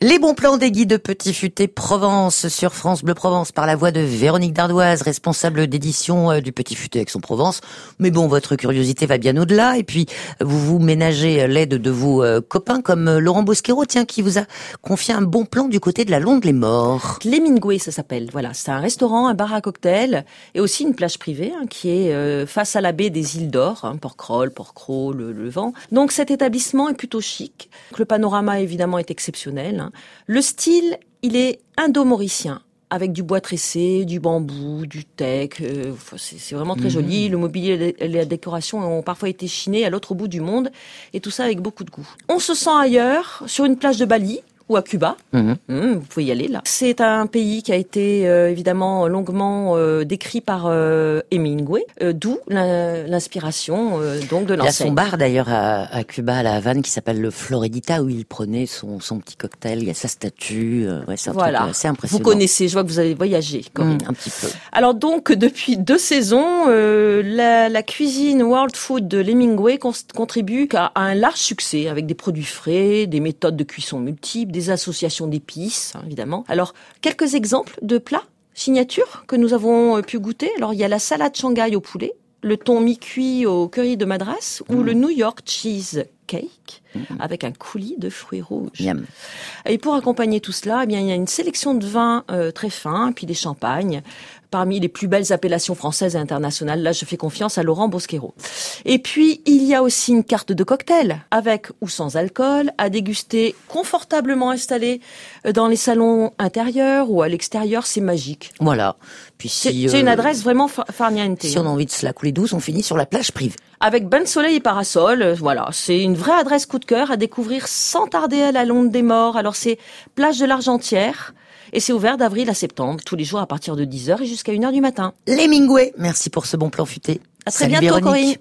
Les bons plans des guides de Petit Futé Provence sur France Bleu Provence par la voix de Véronique Dardoise, responsable d'édition euh, du Petit Futé Aix-en-Provence. Mais bon, votre curiosité va bien au-delà et puis vous vous ménagez l'aide de vos euh, copains comme euh, Laurent Bosquero, tiens, qui vous a confié un bon plan du côté de la Londe les Morts. L'Hemingway, ça s'appelle. Voilà, c'est un restaurant, un bar à cocktail et aussi une plage privée hein, qui est face à la baie des îles d'Or, hein, Port-Croll, Port-Cros, le, le Vent. Donc cet établissement est plutôt chic. Le panorama évidemment est exceptionnel. Hein. Le style, il est indo-mauricien avec du bois tressé, du bambou, du teck. Euh, c'est vraiment très joli. Mhm. Le mobilier et la décoration ont parfois été chinés à l'autre bout du monde, et tout ça avec beaucoup de goût. On se sent ailleurs, sur une plage de Bali, ou à Cuba. Mhm. Hum, vous pouvez y aller là. C'est un pays qui a été euh, évidemment longuement euh, décrit par euh, Hemingway, d'où l'inspiration donc de l'enseigne. Il y a son bar d'ailleurs à, à, Cuba, à la Havane, qui s'appelle le Floridita, où il prenait son, son petit cocktail. Il y a sa statue. ouais, c'est voilà. assez impressionnant. Vous connaissez, je vois que vous avez voyagé, Corinne. Hum, un petit peu. Alors donc depuis deux saisons, la, la, cuisine world food de Hemingway contribue à un large succès avec des produits frais, des méthodes de cuisson multiples des associations d'épices, hein, évidemment. Alors, quelques exemples de plats signature que nous avons euh, pu goûter. Alors, il y a la salade Shanghai au poulet, le thon mi-cuit au curry de Madras ou mmh. le New York cheese cake mmh. avec un coulis de fruits rouges. Et pour accompagner tout cela, eh bien, il y a une sélection de vins euh, très fins, puis des champagnes, parmi les plus belles appellations françaises et internationales. Là, je fais confiance à Laurent Bosquero. Et puis, il y a aussi une carte de cocktail, avec ou sans alcool, à déguster confortablement installé euh, dans les salons intérieurs ou à l'extérieur. C'est magique. Voilà. Puis si, c'est une euh, adresse vraiment farniente. Si on a envie de se la couler douce, on finit sur la plage privée. Avec bain de soleil et parasol, voilà, c'est une vraie adresse coup de cœur à découvrir sans tarder à la Londe des Morts. Alors c'est plage de l'Argentière, et c'est ouvert d'avril à septembre, tous les jours à partir de 10h et jusqu'à 1h du matin. L'Hemingway, merci pour ce bon plan futé. À très bientôt Corinne.